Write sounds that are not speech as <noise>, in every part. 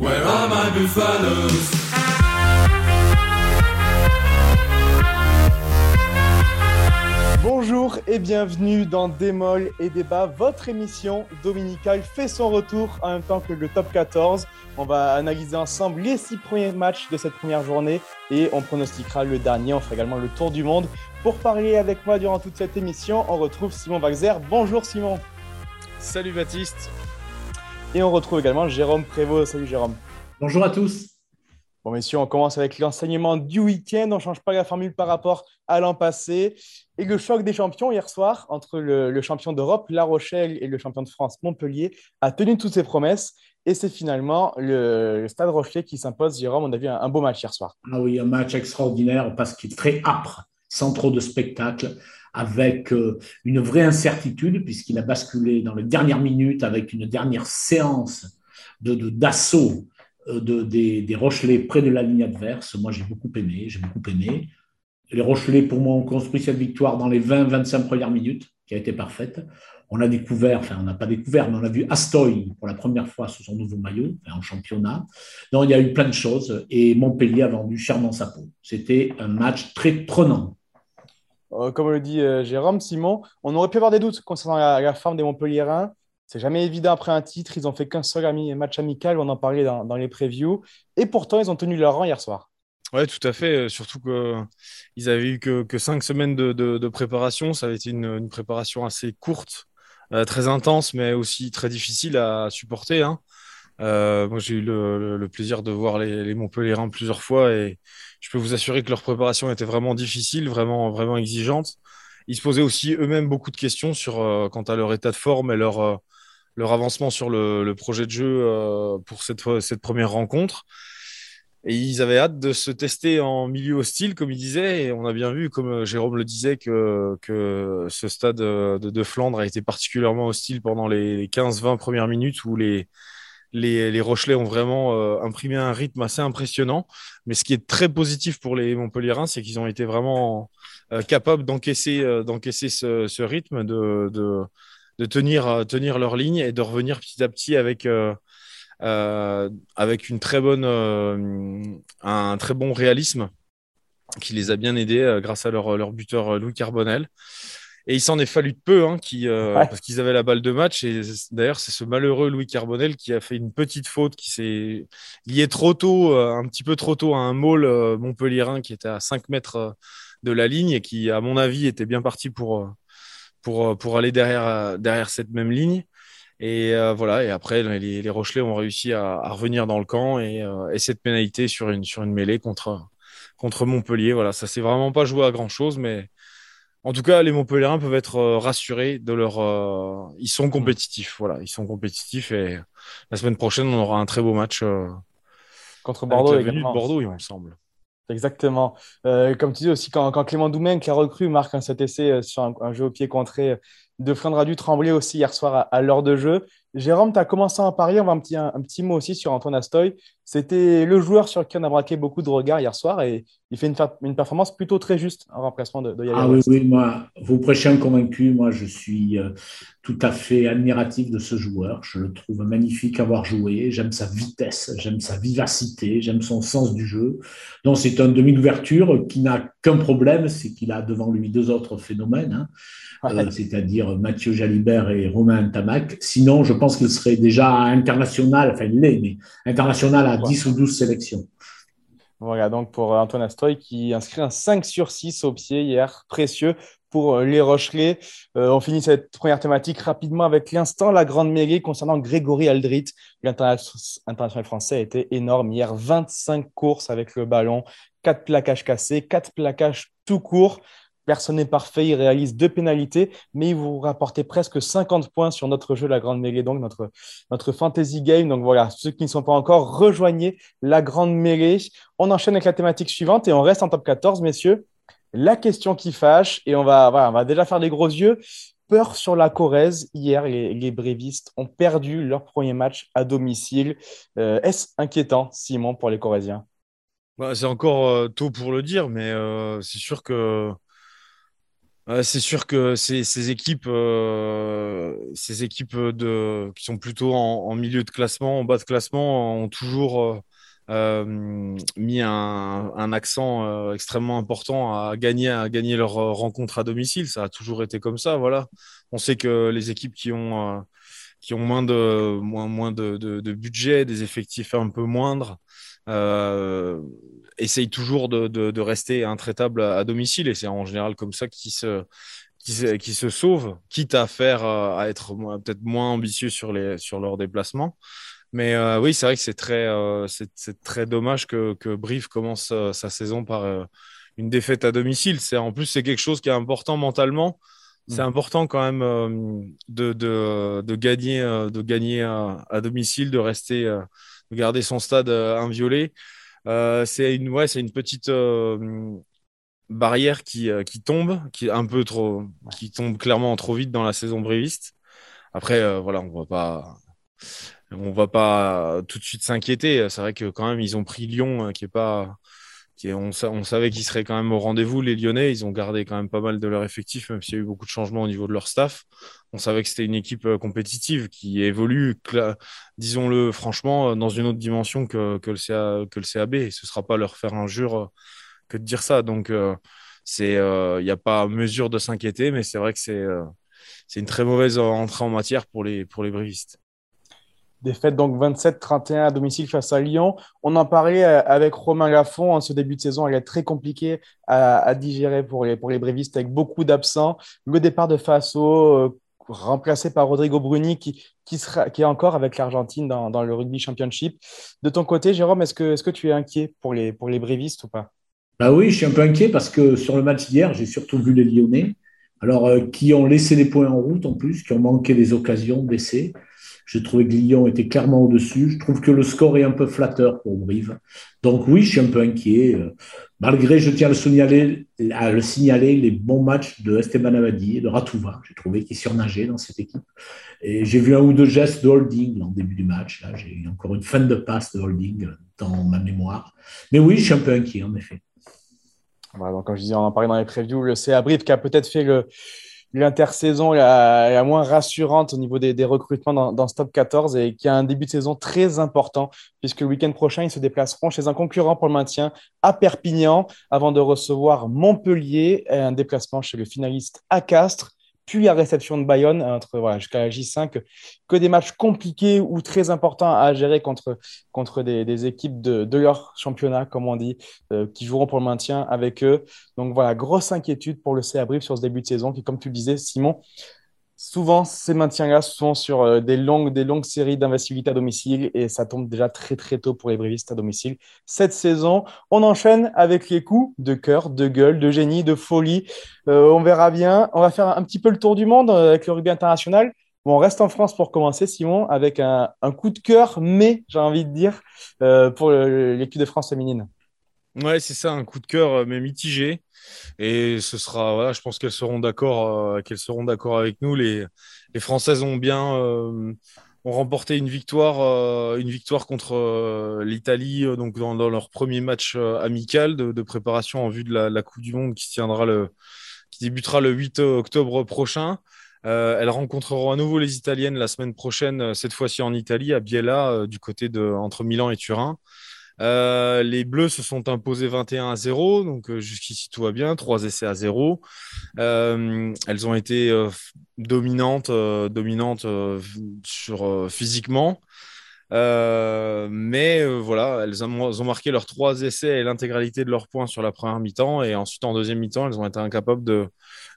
Where are my buffaloes? Bonjour et bienvenue dans Démol et Débat, votre émission dominicale fait son retour en même temps que le top 14. On va analyser ensemble les six premiers matchs de cette première journée et on pronostiquera le dernier. On fera également le tour du monde. Pour parler avec moi durant toute cette émission, on retrouve Simon Waxer. Bonjour Simon. Salut Baptiste. Et on retrouve également Jérôme Prévost. Salut Jérôme. Bonjour à tous. Bon, messieurs, on commence avec l'enseignement du week-end. On ne change pas la formule par rapport à l'an passé. Et le choc des champions hier soir entre le, champion d'Europe, La Rochelle, et le champion de France, Montpellier, a tenu toutes ses promesses. Et c'est finalement le, Stade Rochelet qui s'impose. Jérôme, on a vu un, beau match hier soir. Ah oui, un match extraordinaire parce qu'il est très âpre, sans trop de spectacle, avec euh, une vraie incertitude, puisqu'il a basculé dans les dernières minutes avec une dernière séance d'assaut euh, de, des, des, Rochelais près de la ligne adverse. Moi, j'ai beaucoup aimé. J'ai beaucoup aimé. Les Rochelais, pour moi, ont construit cette victoire dans les 20-25 premières minutes, qui a été parfaite. On a découvert, enfin, on n'a pas découvert, mais on a vu Astoy pour la première fois sous son nouveau maillot, en championnat. Donc, il y a eu plein de choses et Montpellier a vendu chèrement sa peau. C'était un match très prenant. Euh, comme le dit euh, Jérôme, Simon, on aurait pu avoir des doutes concernant la, forme des Montpelliérains. C'est jamais évident après un titre. Ils ont fait qu'un seul match amical. On en parlait dans, les previews. Et pourtant, ils ont tenu leur rang hier soir. Oui, tout à fait. Surtout qu'ils avaient eu que, cinq semaines de, préparation. Ça avait été une, préparation assez courte, euh, très intense, mais aussi très difficile à supporter. Hein. Euh, moi, j'ai eu le, plaisir de voir les, les Montpellierins plusieurs fois et je peux vous assurer que leur préparation était vraiment difficile, vraiment, vraiment exigeante. Ils se posaient aussi eux-mêmes beaucoup de questions sur euh, quant à leur état de forme et leur leur avancement sur le, projet de jeu euh, pour cette, cette première rencontre. Et ils avaient hâte de se tester en milieu hostile, comme ils disaient. Et on a bien vu, comme Jérôme le disait, que, que ce stade de, Flandre a été particulièrement hostile pendant les 15-20 premières minutes où les, les, les Rochelais ont vraiment euh, imprimé un rythme assez impressionnant. Mais ce qui est très positif pour les Montpellierins, c'est qu'ils ont été vraiment euh, capables d'encaisser d'encaisser ce, ce, rythme, de, de de tenir, euh, tenir leur ligne et de revenir petit à petit avec, euh, euh, avec une très bonne, un très bon réalisme qui les a bien aidés grâce à leur, leur buteur Louis Carbonel. Et il s'en est fallu de peu, hein, qui, parce qu'ils avaient la balle de match. Et d'ailleurs, c'est ce malheureux Louis Carbonel qui a fait une petite faute, qui s'est lié trop tôt, un petit peu trop tôt à un môle montpellierin qui était à 5 mètres de la ligne et qui, à mon avis, était bien parti pour, pour, euh, pour aller derrière, euh, derrière cette même ligne. Et euh, voilà, et après, les, les, Rochelais ont réussi à, à, revenir dans le camp et, et, cette pénalité sur une, sur une mêlée contre, contre Montpellier. Voilà, ça s'est vraiment pas joué à grand chose, mais en tout cas, les Montpelliérains peuvent être rassurés de leur. ils sont compétitifs, voilà, ils sont compétitifs et la semaine prochaine, on aura un très beau match contre Bordeaux. Avec la Bordeaux, il me semble. Exactement. Euh, comme tu dis aussi, quand, Clément Doumen, qui a recru, marque un cet essai euh, sur un, jeu au pied contré de Flandre a dû trembler aussi hier soir à, l'heure de jeu. Jérôme, tu as commencé à parier. On va un petit, un, petit mot aussi sur Antoine Astoy. C'était le joueur sur qui on a braqué beaucoup de regards hier soir et il fait une, une performance plutôt très juste en remplacement de, de Ah oui, oui, moi, vous prêchez un convaincu. Moi, je suis euh, tout à fait admiratif de ce joueur. Je le trouve magnifique à avoir joué. J'aime sa vitesse, j'aime sa vivacité, j'aime son sens du jeu. Donc, c'est un demi d'ouverture qui n'a qu'un problème, c'est qu'il a devant lui deux autres phénomènes. Hein. Euh, c'est-à-dire Mathieu Jalibert et Romain Tamac. Sinon, je pense qu'il serait déjà international, enfin il l'est, mais international à 10 ou 12 sélections. Voilà, donc pour Antoine Astroy qui inscrit un 5 sur 6 au pied hier, précieux pour euh, les Rochelais. Euh, on finit cette première thématique rapidement avec l'instant, la grande mairie concernant Grégory Aldrit. L'international français a été énorme hier, 25 courses avec le ballon, 4 plaquages cassés, 4 plaquages tout court. Personne n'est parfait, il réalise deux pénalités, mais il vous rapportait presque 50 points sur notre jeu, la Grande Mêlée, donc notre, notre fantasy game. Donc voilà, ceux qui ne sont pas encore, rejoignez la Grande Mêlée. On enchaîne avec la thématique suivante et on reste en top 14, messieurs. La question qui fâche, et on va, on va déjà faire des gros yeux. Peur sur la Corrèze. Hier, les, brévistes ont perdu leur premier match à domicile. Euh, est-ce inquiétant, Simon, pour les Corréziens? Bah, C'est encore euh, tôt pour le dire, mais euh, c'est sûr que c'est sûr que ces, équipes, ces équipes de, qui sont plutôt en, milieu de classement, en bas de classement, ont toujours mis un, accent extrêmement important à gagner, à gagner leur rencontre à domicile. Ça a toujours été comme ça. Voilà. On sait que les équipes qui ont qui ont moins de, moins, moins de, de, budget, des effectifs un peu moindres, euh, essayent toujours de, de, rester intraitables à, domicile. Et c'est en général comme ça qu'ils se, qui, qui se sauvent, quitte à faire à être peut-être moins ambitieux sur, les, sur leurs déplacements. Mais euh, oui, c'est vrai que c'est très, euh, c'est, très dommage que, que Brive commence euh, sa saison par une défaite à domicile. C'est, en plus, c'est quelque chose qui est important mentalement c'est important quand même euh, de, de, de, gagner, euh, de gagner à, domicile, de rester, euh, de garder son stade inviolé. c'est une, ouais, c'est une petite barrière qui, qui tombe, qui est un peu trop, qui tombe clairement trop vite dans la saison bréviste. Après, voilà, on va pas, on va pas tout de suite s'inquiéter. C'est vrai que quand même, ils ont pris Lyon, qui est pas, on, savait qu'ils seraient quand même au rendez-vous, les Lyonnais. Ils ont gardé quand même pas mal de leur effectif, même s'il y a eu beaucoup de changements au niveau de leur staff. On savait que c'était une équipe euh, compétitive qui évolue, disons-le franchement, euh, dans une autre dimension que, le, le CAB. Ce ne sera pas leur faire injure euh, que de dire ça. Donc, il n'y a pas mesure de s'inquiéter, mais c'est vrai que c'est, c'est une très mauvaise entrée en matière pour les, pour les brivistes. Défaite donc 27-31 à domicile face à Lyon. On en parlait euh, avec Romain Lafont. En ce début de saison, elle est très compliquée à, digérer pour les, pour les brévistes avec beaucoup d'absents. Le départ de Faso, euh, remplacé par Rodrigo Bruni, qui, qui, est encore avec l'Argentine dans, dans, le rugby championship. De ton côté, Jérôme, est-ce que, est que tu es inquiet pour les, pour les brévistes ou pas? Bah Oui, je suis un peu inquiet parce que sur le match d'hier, j'ai surtout vu les Lyonnais. Alors, euh, qui ont laissé les points en route en plus, qui ont manqué des occasions d'essai. Je trouvais que Lyon était clairement au-dessus. Je trouve que le score est un peu flatteur pour Brive. Donc oui, je suis un peu inquiet. Malgré, je tiens à le signaler, les bons matchs de Esteban Abadi et de Ratouva. J'ai trouvé qu'il surnageait dans cette équipe. Et j'ai vu un ou deux gestes de holding en début du match. Là, j'ai encore une fin de passe de holding dans ma mémoire. Mais oui, je suis un peu inquiet, en effet. Donc, comme je disais, on en parlait dans les previews, le CA qui a peut-être fait le, l'intersaison la, la, moins rassurante au niveau des, recrutements dans, dans, ce top 14 et qui a un début de saison très important puisque le week-end prochain, ils se déplaceront chez un concurrent pour le maintien à Perpignan avant de recevoir Montpellier un déplacement chez le finaliste à Castres puis la réception de Bayonne entre voilà, jusqu'à la J5, que des matchs compliqués ou très importants à gérer contre, des équipes de, de, leur championnat, comme on dit, euh, qui joueront pour le maintien avec eux. Donc voilà, grosse inquiétude pour le CA Brive sur ce début de saison, qui, comme tu le disais, Simon, souvent, ces maintiens-là sont sur euh, des, longues, des longues séries d'investibilité à domicile et ça tombe déjà très très tôt pour les brévistes à domicile. Cette saison, on enchaîne avec les coups de cœur, de gueule, de génie, de folie. Euh, on verra bien. On va faire un petit peu le tour du monde euh, avec le rugby international. Bon, on reste en France pour commencer, Simon, avec un, un coup de cœur, mais j'ai envie de dire, pour l'équipe de France féminine. Ouais, c'est ça, un coup de cœur, mais mitigé. Et ce sera, voilà, je pense qu'elles seront d'accord, euh, qu'elles seront d'accord avec nous. Les, Françaises ont bien euh, ont remporté une victoire, euh, une victoire contre l'Italie, donc dans, leur premier match amical de, préparation en vue de la, Coupe du Monde qui tiendra le, qui débutera le 8 octobre prochain. elles rencontreront à nouveau les Italiennes la semaine prochaine, cette fois-ci en Italie, à Biella, du côté de entre Milan et Turin. Euh, les Bleus se sont imposés 21 à 0, donc euh, jusqu'ici tout va bien, trois essais à 0. Euh, elles ont été dominantes, dominantes sur physiquement. mais voilà, elles ont, marqué leurs trois essais et l'intégralité de leurs points sur la première mi-temps. Et ensuite, en deuxième mi-temps, elles ont été incapables de,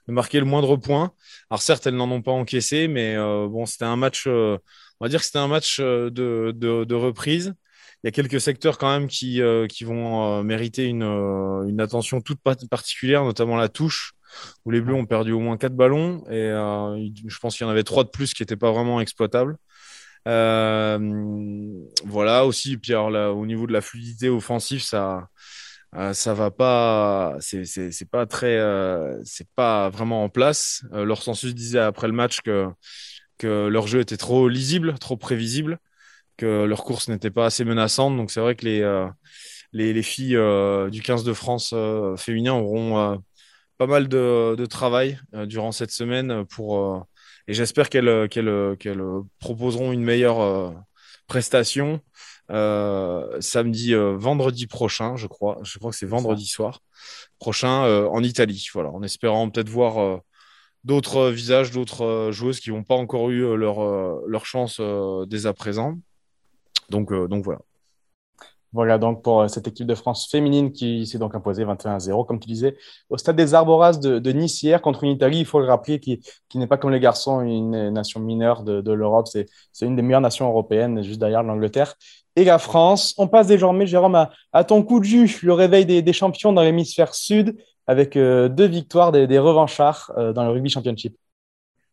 marquer le moindre point. Alors certes, elles n'en ont pas encaissé, mais bon, c'était un match, on va dire que c'était un match de, reprise y a quelques secteurs quand même qui, euh, qui vont euh, mériter une, euh, une, attention toute particulière, notamment la touche, où les Bleus ont perdu au moins quatre ballons et je pense qu'il y en avait trois de plus qui n'étaient pas vraiment exploitables. voilà aussi, puis alors là, au niveau de la fluidité offensive, ça, ça va pas, c'est pas très, c'est pas vraiment en place. leur sensus disait après le match que que leur jeu était trop lisible, trop prévisible que leur course n'était pas assez menaçante. Donc c'est vrai que les, euh, les, les, filles euh, du 15 de France euh, féminin auront pas mal de, travail durant cette semaine pour et j'espère qu'elles qu'elles proposeront une meilleure prestation samedi, vendredi prochain, je crois. Je crois que c'est vendredi soir prochain en Italie. Voilà, en espérant peut-être voir d'autres visages, d'autres joueuses qui n'ont pas encore eu leur, leur chance dès à présent. Donc, donc voilà. Voilà donc pour euh, cette équipe de France féminine qui s'est donc imposée 21-0, comme tu disais, au stade des Arboras de, Nice hier contre une Italie, il faut le rappeler, qui, n'est pas comme les garçons une nation mineure de, l'Europe, c'est une des meilleures nations européennes, juste derrière l'Angleterre et la France. On passe désormais, Jérôme, à, ton coup de jus, le réveil des, champions dans l'hémisphère sud, avec euh, deux victoires des, revanchards euh, dans le Rugby Championship.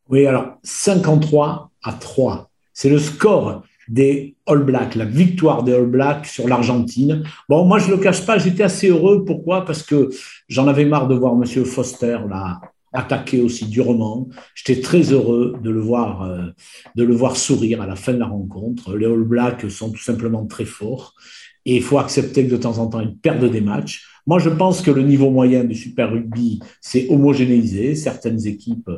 Oui, alors 53 à 3. C'est le score des All Blacks, la victoire des All Blacks sur l'Argentine. Bon, moi, je ne le cache pas, j'étais assez heureux. Pourquoi? Parce que j'en avais marre de voir Monsieur Foster là aussi durement. J'étais très heureux de le voir, euh, de le voir sourire à la fin de la rencontre. Les All Blacks sont tout simplement très forts et il faut accepter que de temps en temps ils perdent des matchs. Moi, je pense que le niveau moyen du Super Rugby s'est homogénéisé. Certaines équipes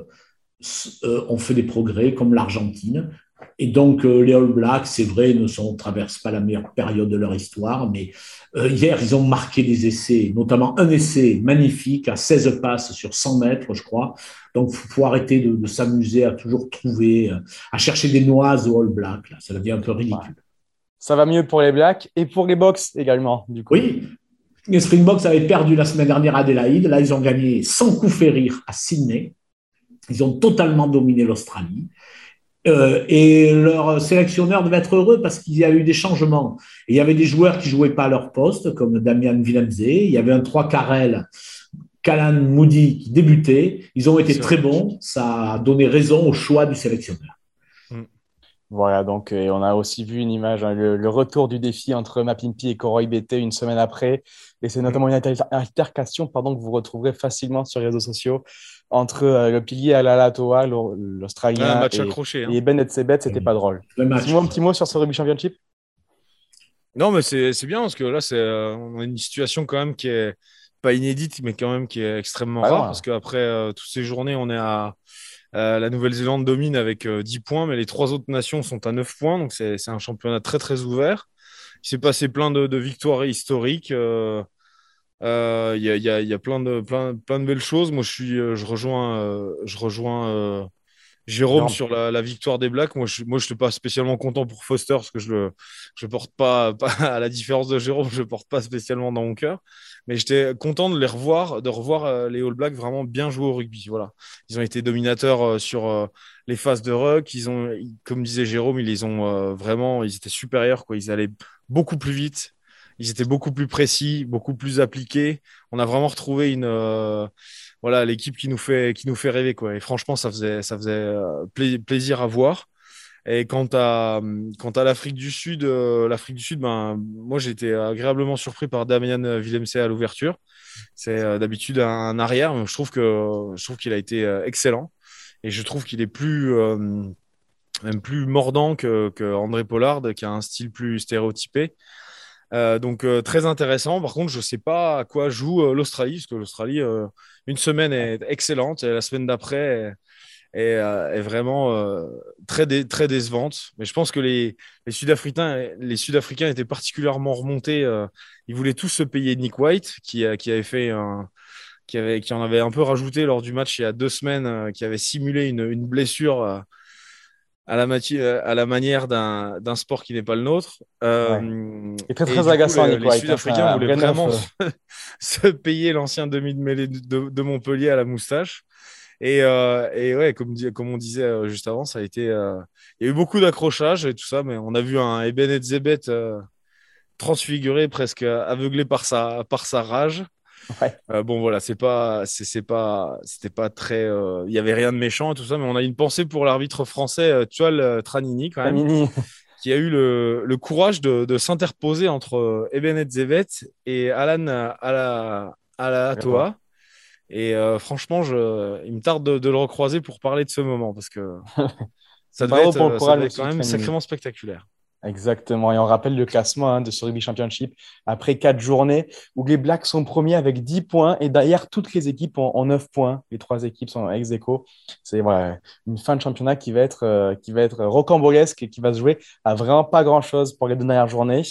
euh, ont fait des progrès, comme l'Argentine. Et donc, euh, les All Blacks, c'est vrai, ne sont, traversent pas la meilleure période de leur histoire, mais euh, hier, ils ont marqué des essais, notamment un essai magnifique à 16 passes sur 100 mètres, je crois. Donc, il faut, arrêter de, s'amuser à toujours trouver, euh, à chercher des noises aux All Blacks. Là. Ça devient un peu ridicule. Ça va mieux pour les Blacks et pour les Box également, du coup. Oui, les Springboks avaient perdu la semaine dernière à Adélaïde. Là, ils ont gagné sans coup férir à Sydney. Ils ont totalement dominé l'Australie. Euh, et leur sélectionneur devait être heureux parce qu'il y a eu des changements. il y avait des joueurs qui jouaient pas à leur poste, comme Damian Villemze. Il y avait un 3 Carrel, Callan Moody qui débutait. Ils ont été très bons. Ça a donné raison au choix du sélectionneur. Mm. Voilà, donc on a aussi vu une image, hein, le, retour du défi entre Mapimpi et Koroy BT une semaine après. Et c'est notamment une altercation pardon, que vous retrouverez facilement sur les réseaux sociaux entre euh, le pilier Alalatoa, l'Australien, et, accroché, hein. et Ben Etzebet, c'était pas drôle. Dis-moi un petit mot sur ce rugby championship? Non, mais c'est bien parce que là, c'est euh, on a une situation quand même qui est pas inédite, mais quand même qui est extrêmement rare parce qu'après euh, toutes ces journées, on est à la Nouvelle-Zélande domine avec 10 points, mais les trois autres nations sont à 9 points, donc c'est un championnat très très ouvert. Il s'est passé plein de, de victoires historiques. Euh, il y, a, y, a, y, a, plein de, plein, plein de belles choses. Moi, je, suis, euh, je rejoins, euh, je rejoins Jérôme sur la, la, victoire des Blacks. Moi, je moi, je suis pas spécialement content pour Foster parce que je le, je porte pas, <laughs> pas, à la différence de Jérôme, je porte pas spécialement dans mon cœur. Mais j'étais content de les revoir, de revoir les All Blacks vraiment bien jouer au rugby. Voilà, ils ont été dominateurs sur les phases de ruck. Ils ont, comme disait Jérôme, ils les ont vraiment, ils étaient supérieurs. Quoi, ils allaient beaucoup plus vite ils étaient beaucoup plus précis, beaucoup plus appliqués. On a vraiment retrouvé une euh, voilà l'équipe qui nous fait qui nous fait rêver quoi. Et franchement, ça faisait ça faisait euh, plaisir à voir. Et quant à quant à l'Afrique du Sud, euh, l'Afrique du Sud, ben moi j'ai été agréablement surpris par Damien Willemse à l'ouverture. C'est d'habitude un, arrière, mais je trouve que je trouve qu'il a été excellent et je trouve qu'il est plus même plus mordant que, que André Pollard, qui a un style plus stéréotypé. Euh, donc euh, très intéressant. Par contre, je ne sais pas à quoi joue euh, l'Australie, parce que l'Australie, une semaine est excellente et la semaine d'après est, vraiment très, très décevante. Mais je pense que les, les Sud-Africains, les Sud-Africains étaient particulièrement remontés. ils voulaient tous se payer Nick White, qui, qui avait fait un, qui, avait, qui en avait un peu rajouté lors du match il y a deux semaines, qui avait simulé une blessure à la, euh, à la manière d'un sport qui n'est pas le nôtre. Euh, et très, très agaçant, Les, hein, Sud-Africains voulaient vraiment <laughs> se, payer l'ancien demi de mêlée de, Montpellier à la moustache. Et, euh, et ouais, comme, comme on disait euh, juste avant, ça a été. il y a eu beaucoup d'accrochages et tout ça, mais on a vu un Eben Zebet transfiguré, presque aveuglé par sa, par sa rage. Euh, bon voilà, c'est pas, c'est pas, c'était pas très, euh, il y avait rien de méchant et tout ça, mais on a une pensée pour l'arbitre français, euh, Tual Tranini quand même, <laughs> qui a eu le, le courage de, de s'interposer entre Eben Zevet et Alan Ala, Ala Et franchement, je, il me tarde de, le recroiser pour parler de ce moment parce que <laughs> ça devait être, quand même sacrément spectaculaire. Exactement. Et on rappelle le classement hein, de ce Rugby Championship après quatre journées où les Blacks sont premiers avec 10 points et derrière toutes les équipes ont, 9 points. Les trois équipes sont ex aequo. C'est une fin de championnat qui va être, euh, qui va être rocambolesque et qui va se jouer à vraiment pas grand chose pour les deux dernières journées.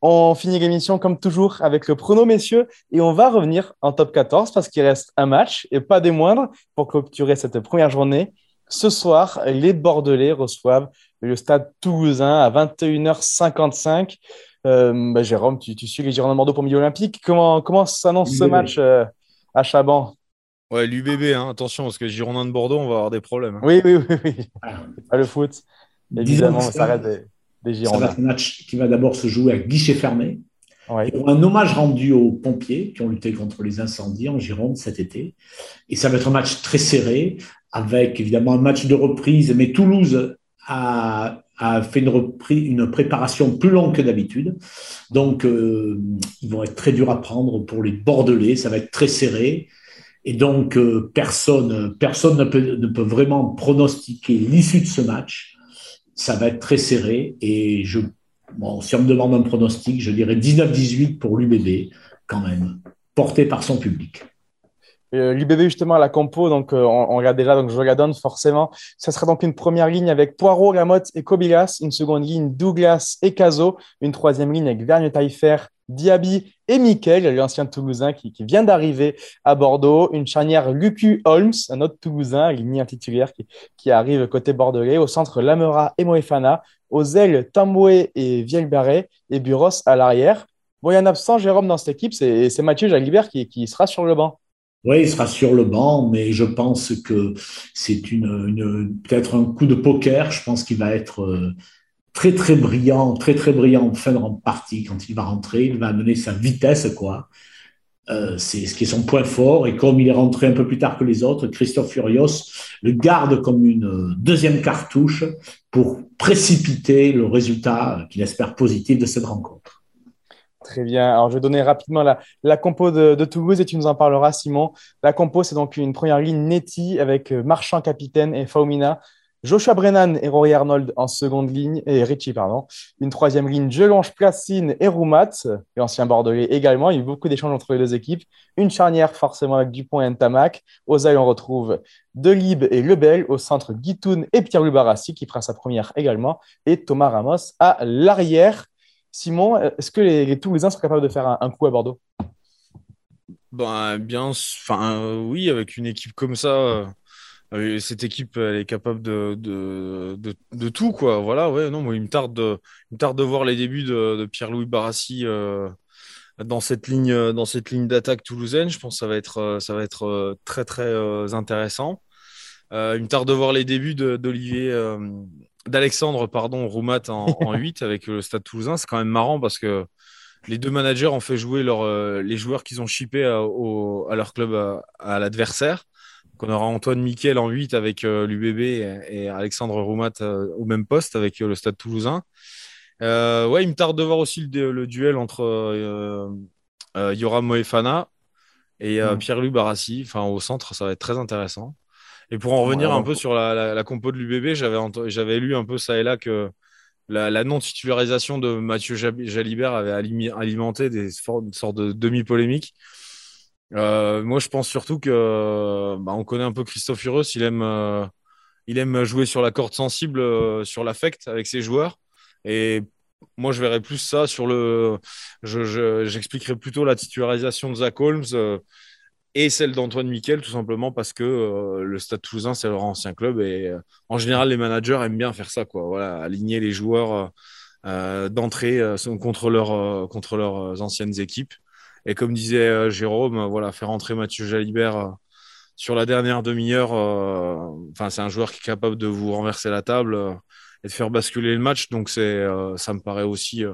On finit l'émission comme toujours avec le prono, messieurs, et on va revenir en top 14 parce qu'il reste un match et pas des moindres pour clôturer cette première journée. Ce soir, les Bordelais reçoivent le stade toulousain à 21h55. Euh, bah, Jérôme, tu, suis les Girondins de Bordeaux pour milieu olympique. Comment, comment s'annonce ce match euh, à Chaban? Ouais, l'UBB, hein, attention, parce que Girondins de Bordeaux, on va avoir des problèmes. Hein. Oui, oui, oui. oui. Pas le foot. Évidemment, ça reste des, des Girondins. Ça va être un match qui va d'abord se jouer à guichet fermé. un hommage rendu aux pompiers qui ont lutté contre les incendies en Gironde cet été. Et ça va être un match très serré, avec évidemment un match de reprise, mais Toulouse a, fait une, une, préparation plus longue que d'habitude. Donc, euh, ils vont être très durs à prendre pour les Bordelais. Ça va être très serré. Et donc, euh, personne, personne ne peut, ne peut vraiment pronostiquer l'issue de ce match. Ça va être très serré. Et je, bon, si on me demande un pronostic, je dirais 19-18 pour l'UBB, quand même, porté par son public. Euh, L'UBB, justement, à la compo, donc euh, on, regarde déjà, donc donne forcément. Ça sera donc une première ligne avec Poirot, Lamotte et Kobilas, une seconde ligne Douglas et Caso, une troisième ligne avec Vergne Taillefer, Diaby et Mikel, l'ancien Toulousain qui, vient d'arriver à Bordeaux, une charnière Lucu Holmes, un autre Toulousain, ligne titulaire qui, arrive côté bordelais, au centre Lamera et Moefana, aux ailes Tamboué et Vielbarret et Buros à l'arrière. Bon, il y a un absent, Jérôme, dans cette équipe, c'est Mathieu Jalibert qui sera sur le banc. Oui, il sera sur le banc, mais je pense que c'est une, peut-être un coup de poker. Je pense qu'il va être euh, très très brillant, très très brillant en fin de partie quand il va rentrer. Il va amener sa vitesse, quoi. Euh, c'est ce qui est son point fort. Et comme il est rentré un peu plus tard que les autres, Christophe Furios le garde comme une deuxième cartouche pour précipiter le résultat qu'il espère positif de cette rencontre. Très bien. Alors, je vais donner rapidement la, compo de, Toulouse et tu nous en parleras, Simon. La compo, c'est donc une première ligne Netty avec euh, Marchand capitaine et Faumina. Joshua Brennan et Rory Arnold en seconde ligne, et Richie, pardon. Une troisième ligne, Jelonge Placine et Roumat, l'ancien Bordelais également. Il y a eu beaucoup d'échanges entre les deux équipes. Une charnière, forcément, avec Dupont et Ntamak. Aux ailes, on retrouve Delib et Lebel. Au centre, Guitoun et Pierre Lubarassi, qui fera sa première également. Et Thomas Ramos à l'arrière. Simon, est-ce que les, les Toulousains sont capables de faire un, coup à Bordeaux? Ben, bien, euh, oui, avec une équipe comme ça, euh, euh, cette équipe, est capable de, tout, quoi. Voilà, ouais, non, moi, il me tarde de, voir les débuts de, Pierre-Louis Barassi dans cette ligne, dans cette ligne d'attaque toulousaine. Je pense que ça va être, ça va être très, très intéressant. il me tarde de voir les débuts d'Olivier d'Alexandre pardon Roumat en, 8 <laughs> avec le Stade Toulousain, c'est quand même marrant parce que les deux managers ont fait jouer leur, euh, les joueurs qu'ils ont chippés à, à, leur club à, l'adversaire. on aura Antoine Miquel en 8 avec euh, l'UBB et, Alexandre Roumat euh, au même poste avec le Stade Toulousain. ouais, il me tarde de voir aussi le, duel entre Yoram Moefana et mm. Pierre-Louis Barassi. Enfin, au centre, ça va être très intéressant. Et pour en revenir un peu sur la, la, compo de l'UBB, j'avais lu un peu ça et là que la, non-titularisation de Mathieu Jalibert avait alimenté des sortes de demi-polémiques. Euh, moi, je pense surtout que bah, on connaît un peu Christophe Hureus, il aime, euh, il aime jouer sur la corde sensible, euh, sur l'affect avec ses joueurs. Et moi, je verrais plus ça sur le. J'expliquerais plutôt la titularisation de Zach Holmes et celle d'Antoine Miquel, tout simplement parce que euh, le Stade Toulousain, c'est leur ancien club et euh, en général, les managers aiment bien faire ça, quoi. Voilà, aligner les joueurs euh, d'entrée contre, leur, contre leurs anciennes équipes. Et comme disait Jérôme, voilà, faire entrer Mathieu Jalibert sur la dernière demi-heure, enfin, c'est un joueur qui est capable de vous renverser la table et de faire basculer le match. Donc, c'est, ça me paraît aussi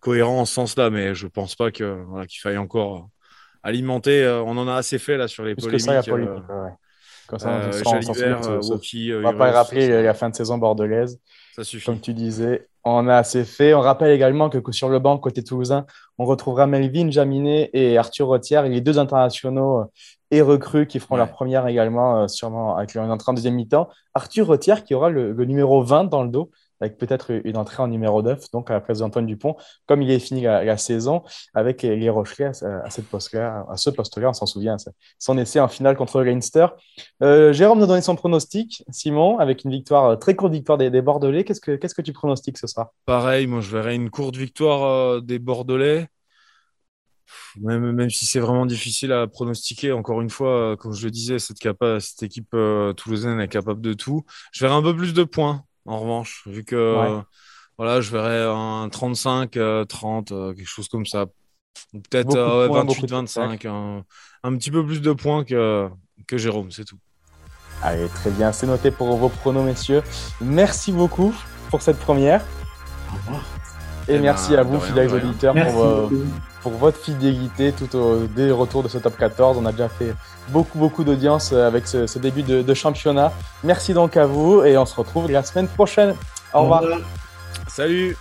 cohérent en ce sens-là, mais je pense pas que voilà, qu'il faille encore alimenter. Euh, on en a assez fait là sur les polémiques. Que ça, polémique, euh, Comme ça, on, euh, va pas rappeler la fin de saison bordelaise. Ça suffit. Comme tu disais, on a assez fait. On rappelle également que sur le banc, côté toulousain, on retrouvera Melvin Jaminet et Arthur Rotière, les deux internationaux et recrues qui feront leur première également, sûrement avec leur entrée en deuxième mi-temps. Arthur Rotière qui aura le, numéro 20 dans le dos. Avec peut-être une entrée en numéro 9, donc à la place d'Antoine Dupont, comme il est fini la, saison avec les Rochelais à, à ce poste-là, on s'en souvient, son essai en finale contre Leinster. Euh, Jérôme nous a donné son pronostic, Simon, avec une victoire, très courte victoire des, Bordelais. Qu'est-ce que, qu'est-ce que tu pronostiques ce soir? Pareil, moi je verrais une courte victoire des Bordelais même, même si c'est vraiment difficile à pronostiquer, encore une fois, comme je le disais, cette, équipe euh, toulousaine est capable de tout. Je verrai un peu plus de points, en revanche, vu que voilà, je verrai un 35, 30, euh, quelque chose comme ça. Peut-être 28-25, euh, un, petit peu plus de points que, que Jérôme, c'est tout. Allez, très bien, c'est noté pour vos pronos, messieurs. Merci beaucoup pour cette première. Au revoir. Et, eh merci ben, à vous, fidèles auditeurs, pour, pour votre fidélité tout au dès le retour de ce top 14. On a déjà fait beaucoup, beaucoup d'audience euh, avec ce, début de, championnat. Merci donc à vous et on se retrouve la semaine prochaine. Au revoir. Salut.